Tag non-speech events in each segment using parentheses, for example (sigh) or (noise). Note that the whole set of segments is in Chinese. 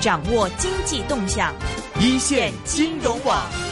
掌握经济动向，一线金融网。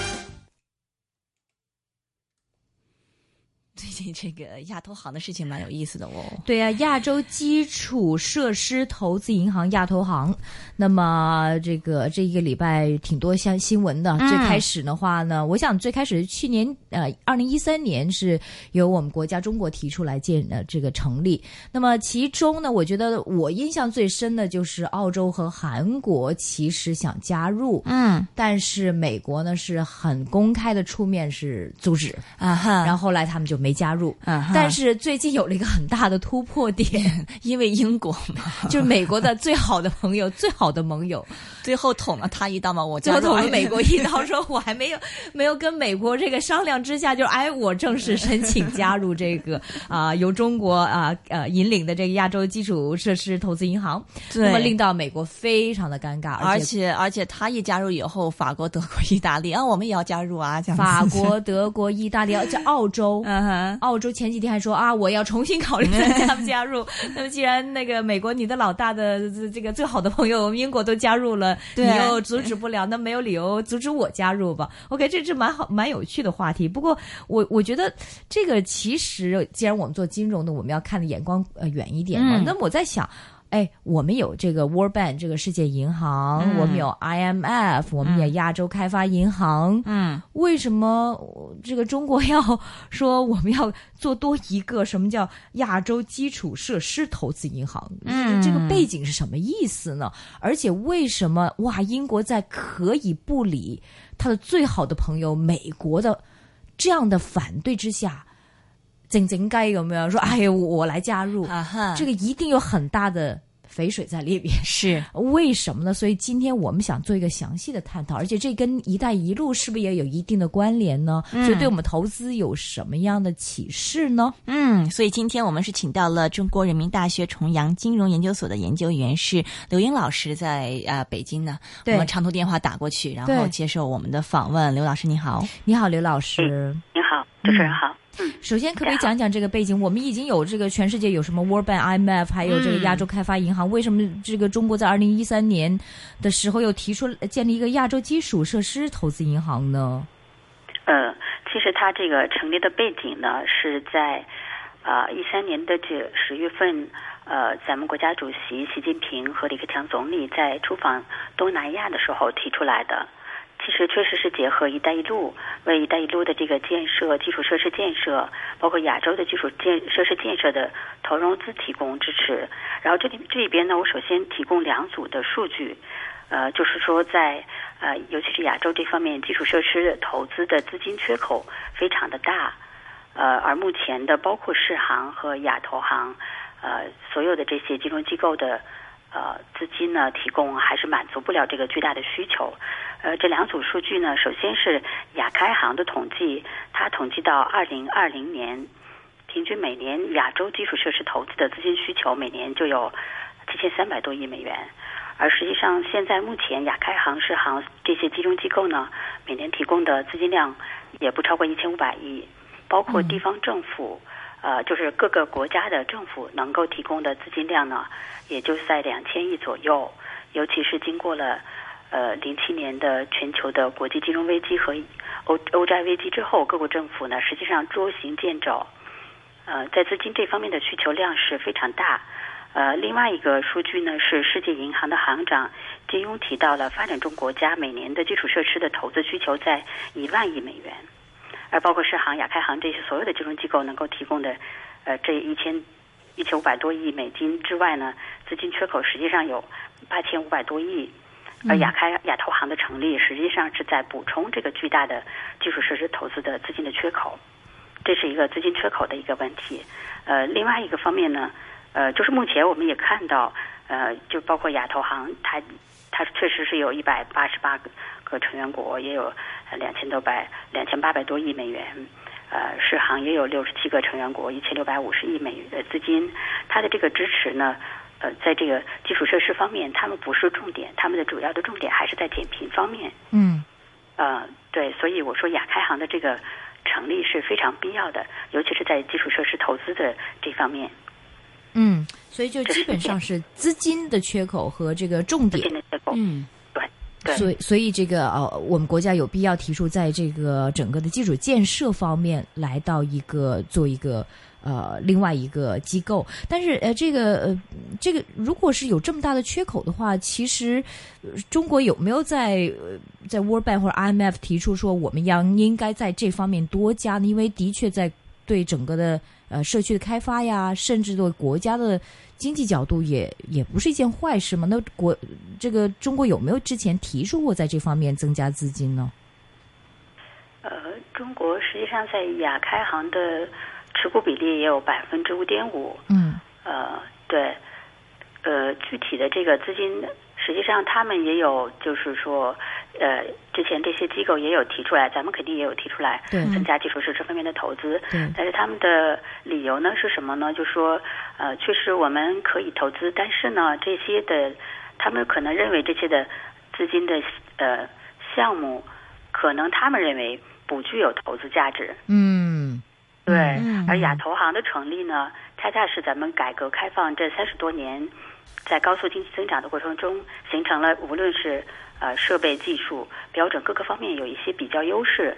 最近这个亚投行的事情蛮有意思的哦。对啊，亚洲基础设施投资银行亚投行，那么这个这一个礼拜挺多像新闻的。最开始的话呢，我想最开始去年呃，二零一三年是由我们国家中国提出来建呃这个成立。那么其中呢，我觉得我印象最深的就是澳洲和韩国其实想加入，嗯但是美国呢是很公开的出面是阻止，啊哈，然后后来他们就没加入。嗯但是最近有了一个很大的突破点，(laughs) 因为英国嘛，(laughs) 就是美国的最好的朋友、最好的盟友，最后捅了他一刀嘛，我最后捅了美国一刀，说我还没有 (laughs) 没有跟美国这个商量之下，就哎，我正式申请加入这个啊、由中国啊呃引领的这个亚洲基础设施投资银行，对。那么令到美国非常的尴尬，而而且。而且他一加入以后，法国、德国、意大利啊，我们也要加入啊，这样法，国、德国、意大利，而且澳洲，嗯哼，澳洲前几天还说啊，我要重新考虑 (laughs) 再加不加入。(laughs) 那么既然那个美国你的老大的这这个最好的朋友英国都加入了，你又阻止不了，那没有理由阻止我加入吧？OK，这是蛮好蛮有趣的话题。不过我我觉得这个其实既然我们做金融的，我们要看的眼光呃远一点嘛。嗯那么我在想。哎，我们有这个 World Bank 这个世界银行，嗯。我们有 IMF，我们有亚洲开发银行，嗯，为什么呃这个中国要说我们要做多一个什么叫亚洲基础设施投资银行？嗯。这个背景是什么意思呢？而且为什么哇，英国在可以不理他的最好的朋友美国的这样的反对之下，静静鸡咁樣說，哎，我我来加入，啊哈，這個一定有很大的肥水在里边。是为什么呢？所以今天我们想做一个详细的探讨，而且这跟“一带一路”是不是也有一定的关联呢？所以对我们投资有什么样的启示呢？嗯，所以今天我们是请到了中国人民大学重阳金融研究所的研究员是刘英老师在，呃北京呢，我们长途电话打过去，然后接受我们的访问。刘老师你好，你好，刘老师。你好，主持人好。嗯，首先，可不可以讲讲这个背景？我们已经有这个全世界有什么 World Bank、IMF，还有这个亚洲开发银行，为什么这个中国在二零一三年的时候又提出建立一个亚洲基础设施投资银行呢？呃，其实它这个成立的背景呢，是在啊一三年的这十月份，呃，咱们国家主席习近平和李克强总理在出访东南亚的时候提出来的。其实确实是结合“一带一路”，为“一带一路”的这个建设、基础设施建设，包括亚洲的基础建设施建设的投融资提供支持。然后这里这里边呢，我首先提供两组的数据，呃，就是说在呃，尤其是亚洲这方面基础设施投资的资金缺口非常的大，呃，而目前的包括世行和亚投行，呃，所有的这些金融机构的呃资金呢，提供还是满足不了这个巨大的需求。呃，这两组数据呢，首先是亚开行的统计，它统计到二零二零年，平均每年亚洲基础设施投资的资金需求每年就有七千三百多亿美元。而实际上，现在目前亚开行、世行这些金融机构呢，每年提供的资金量也不超过一千五百亿，包括地方政府，呃，就是各个国家的政府能够提供的资金量呢，也就在两千亿左右。尤其是经过了呃零七年的全球的国际金融危机和欧欧债危机之后，各国政府呢实际上捉襟见肘，呃，在资金这方面的需求量是非常大。呃，另外一个数据呢是世界银行的行长金庸提到了发展中国家每年的基础设施的投资需求在一万亿美元，而包括世行、亚开行这些所有的金融机构能够提供的呃这一千一千五百多亿美金之外呢，资金缺口实际上有八千五百多亿。而亚开亚投行的成立，实际上是在补充这个巨大的基础设施投资的资金的缺口，这是一个资金缺口的一个问题。呃，另外一个方面呢，呃，就是目前我们也看到，呃，就包括亚投行，它它确实是有一百八十八个个成员国，也有两千多百两千八百多亿美元。呃，世行也有六十七个成员国，一千六百五十亿美元的资金，它的这个支持呢，呃，在这个基础设施方面，他们不是重点，他们的主要的重点还是在减贫方面。嗯呃，对，所以我说亚开行的这个成立是非常必要的，尤其是在基础设施投资的这方面。嗯，所以就基本上是资金的缺口和这个重点。嗯，对对。所以所以这个呃，我们国家有必要提出，在这个整个的基础建设方面，来到一个做一个。呃，另外一个机构，但是呃，这个呃，这个如果是有这么大的缺口的话，其实中国有没有在在 World Bank 或者 IMF 提出说我们要应该在这方面多加呢？因为的确在对整个的呃社区的开发呀，甚至对国家的经济角度也也不是一件坏事嘛。那国这个中国有没有之前提出过在这方面增加资金呢？呃，中国实际上在亚开行的。持股比例也有百分之五点五。嗯，呃，对，呃，具体的这个资金，实际上他们也有，就是说，呃，之前这些机构也有提出来，咱们肯定也有提出来，增加基础设施方面的投资。对，但是他们的理由呢是什么呢？就说，呃，确实我们可以投资，但是呢，这些的，他们可能认为这些的资金的呃项目，可能他们认为不具有投资价值。嗯。对，而亚投行的成立呢，恰恰是咱们改革开放这三十多年，在高速经济增长的过程中，形成了无论是呃设备、技术、标准各个方面有一些比较优势。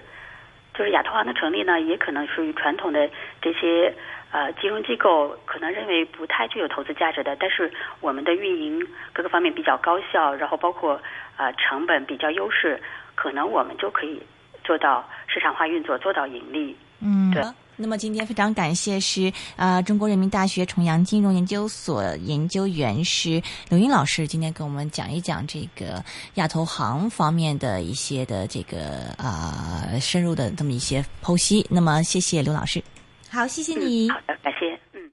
就是亚投行的成立呢，也可能属于传统的这些呃金融机构可能认为不太具有投资价值的，但是我们的运营各个方面比较高效，然后包括呃成本比较优势，可能我们就可以做到市场化运作，做到盈利。嗯，对。那么今天非常感谢是啊中国人民大学重阳金融研究所研究员是刘英老师，今天跟我们讲一讲这个亚投行方面的一些的这个啊深入的这么一些剖析。那么谢谢刘老师，好，谢谢你，好的，感谢，嗯，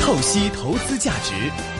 透析投资价值。